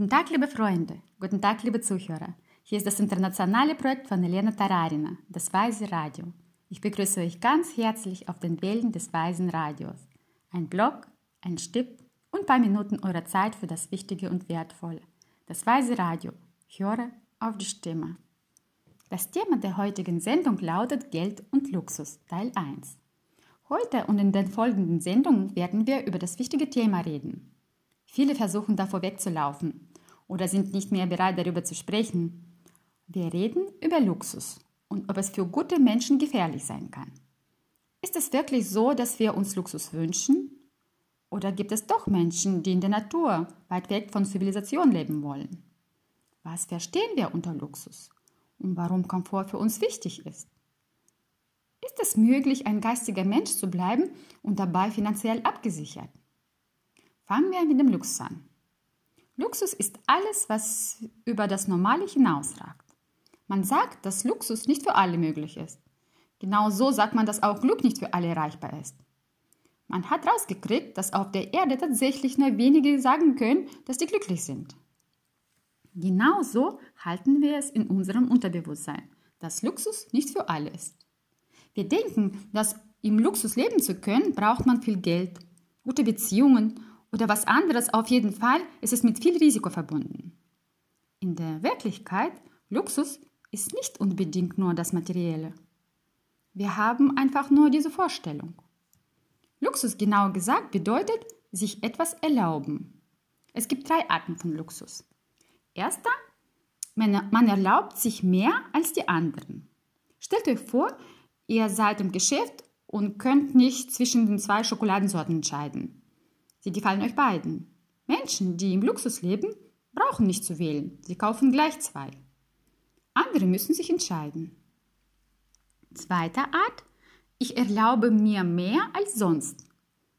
Guten Tag, liebe Freunde. Guten Tag, liebe Zuhörer. Hier ist das internationale Projekt von Elena Tararina, das Weise Radio. Ich begrüße euch ganz herzlich auf den Wellen des Weisen Radios. Ein Blog, ein Stipp und ein paar Minuten eurer Zeit für das Wichtige und Wertvolle. Das Weise Radio. Höre auf die Stimme. Das Thema der heutigen Sendung lautet Geld und Luxus, Teil 1. Heute und in den folgenden Sendungen werden wir über das wichtige Thema reden. Viele versuchen davor wegzulaufen oder sind nicht mehr bereit darüber zu sprechen. Wir reden über Luxus und ob es für gute Menschen gefährlich sein kann. Ist es wirklich so, dass wir uns Luxus wünschen? Oder gibt es doch Menschen, die in der Natur weit weg von Zivilisation leben wollen? Was verstehen wir unter Luxus? Und warum Komfort für uns wichtig ist? Ist es möglich, ein geistiger Mensch zu bleiben und dabei finanziell abgesichert? Fangen wir mit dem Luxus an. Luxus ist alles, was über das Normale hinausragt. Man sagt, dass Luxus nicht für alle möglich ist. Genau so sagt man, dass auch Glück nicht für alle erreichbar ist. Man hat rausgekriegt, dass auf der Erde tatsächlich nur wenige sagen können, dass sie glücklich sind. Genauso halten wir es in unserem Unterbewusstsein, dass Luxus nicht für alle ist. Wir denken, dass im Luxus leben zu können, braucht man viel Geld, gute Beziehungen oder was anderes, auf jeden Fall ist es mit viel Risiko verbunden. In der Wirklichkeit, Luxus ist nicht unbedingt nur das Materielle. Wir haben einfach nur diese Vorstellung. Luxus genau gesagt bedeutet, sich etwas erlauben. Es gibt drei Arten von Luxus. Erster, man erlaubt sich mehr als die anderen. Stellt euch vor, ihr seid im Geschäft und könnt nicht zwischen den zwei Schokoladensorten entscheiden. Sie gefallen euch beiden. Menschen, die im Luxus leben, brauchen nicht zu wählen. Sie kaufen gleich zwei. Andere müssen sich entscheiden. Zweite Art. Ich erlaube mir mehr als sonst.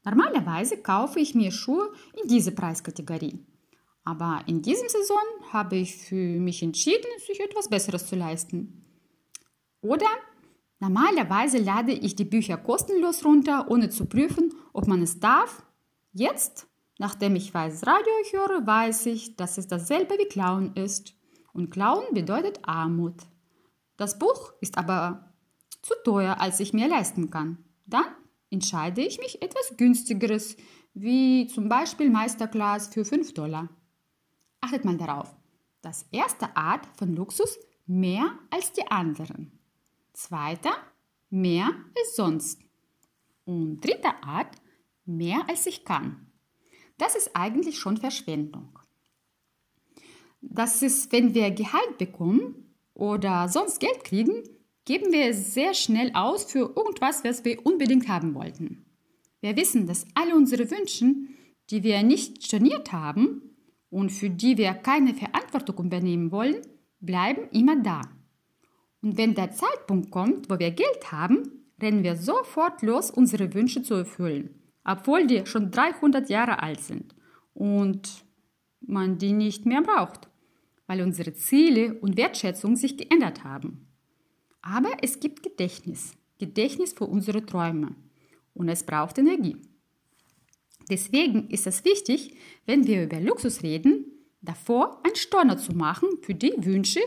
Normalerweise kaufe ich mir Schuhe in diese Preiskategorie. Aber in diesem Saison habe ich für mich entschieden, sich etwas Besseres zu leisten. Oder normalerweise lade ich die Bücher kostenlos runter, ohne zu prüfen, ob man es darf Jetzt, nachdem ich weiß Radio höre, weiß ich, dass es dasselbe wie Klauen ist. Und Klauen bedeutet Armut. Das Buch ist aber zu teuer, als ich mir leisten kann. Dann entscheide ich mich etwas günstigeres, wie zum Beispiel Meisterglas für 5 Dollar. Achtet mal darauf. Das erste Art von Luxus mehr als die anderen. Zweiter mehr als sonst. Und dritte Art mehr als ich kann. Das ist eigentlich schon Verschwendung. Das ist, wenn wir Gehalt bekommen oder sonst Geld kriegen, geben wir es sehr schnell aus für irgendwas, was wir unbedingt haben wollten. Wir wissen, dass alle unsere Wünsche, die wir nicht storniert haben und für die wir keine Verantwortung übernehmen wollen, bleiben immer da. Und wenn der Zeitpunkt kommt, wo wir Geld haben, rennen wir sofort los, unsere Wünsche zu erfüllen obwohl die schon 300 Jahre alt sind und man die nicht mehr braucht, weil unsere Ziele und Wertschätzung sich geändert haben. Aber es gibt Gedächtnis, Gedächtnis für unsere Träume und es braucht Energie. Deswegen ist es wichtig, wenn wir über Luxus reden, davor ein Storno zu machen für die Wünsche,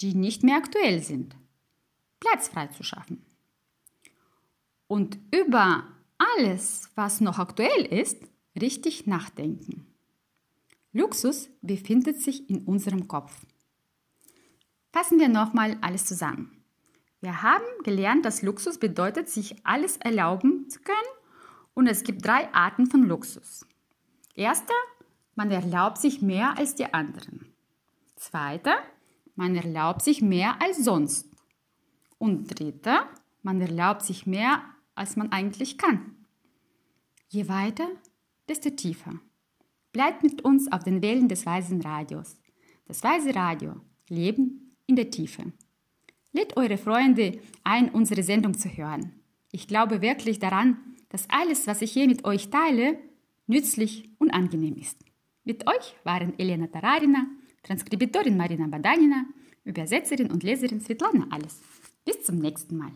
die nicht mehr aktuell sind. Platz frei zu schaffen. Und über alles, was noch aktuell ist, richtig nachdenken. Luxus befindet sich in unserem Kopf. Fassen wir nochmal alles zusammen. Wir haben gelernt, dass Luxus bedeutet, sich alles erlauben zu können und es gibt drei Arten von Luxus. Erster, man erlaubt sich mehr als die anderen. Zweiter, man erlaubt sich mehr als sonst. Und dritter, man erlaubt sich mehr als man eigentlich kann. Je weiter, desto tiefer. Bleibt mit uns auf den Wellen des Weisen Radios. Das Weise Radio, Leben in der Tiefe. Lädt eure Freunde ein, unsere Sendung zu hören. Ich glaube wirklich daran, dass alles, was ich hier mit euch teile, nützlich und angenehm ist. Mit euch waren Elena Tararina, Transkribitorin Marina Badanina, Übersetzerin und Leserin Svetlana Alles. Bis zum nächsten Mal.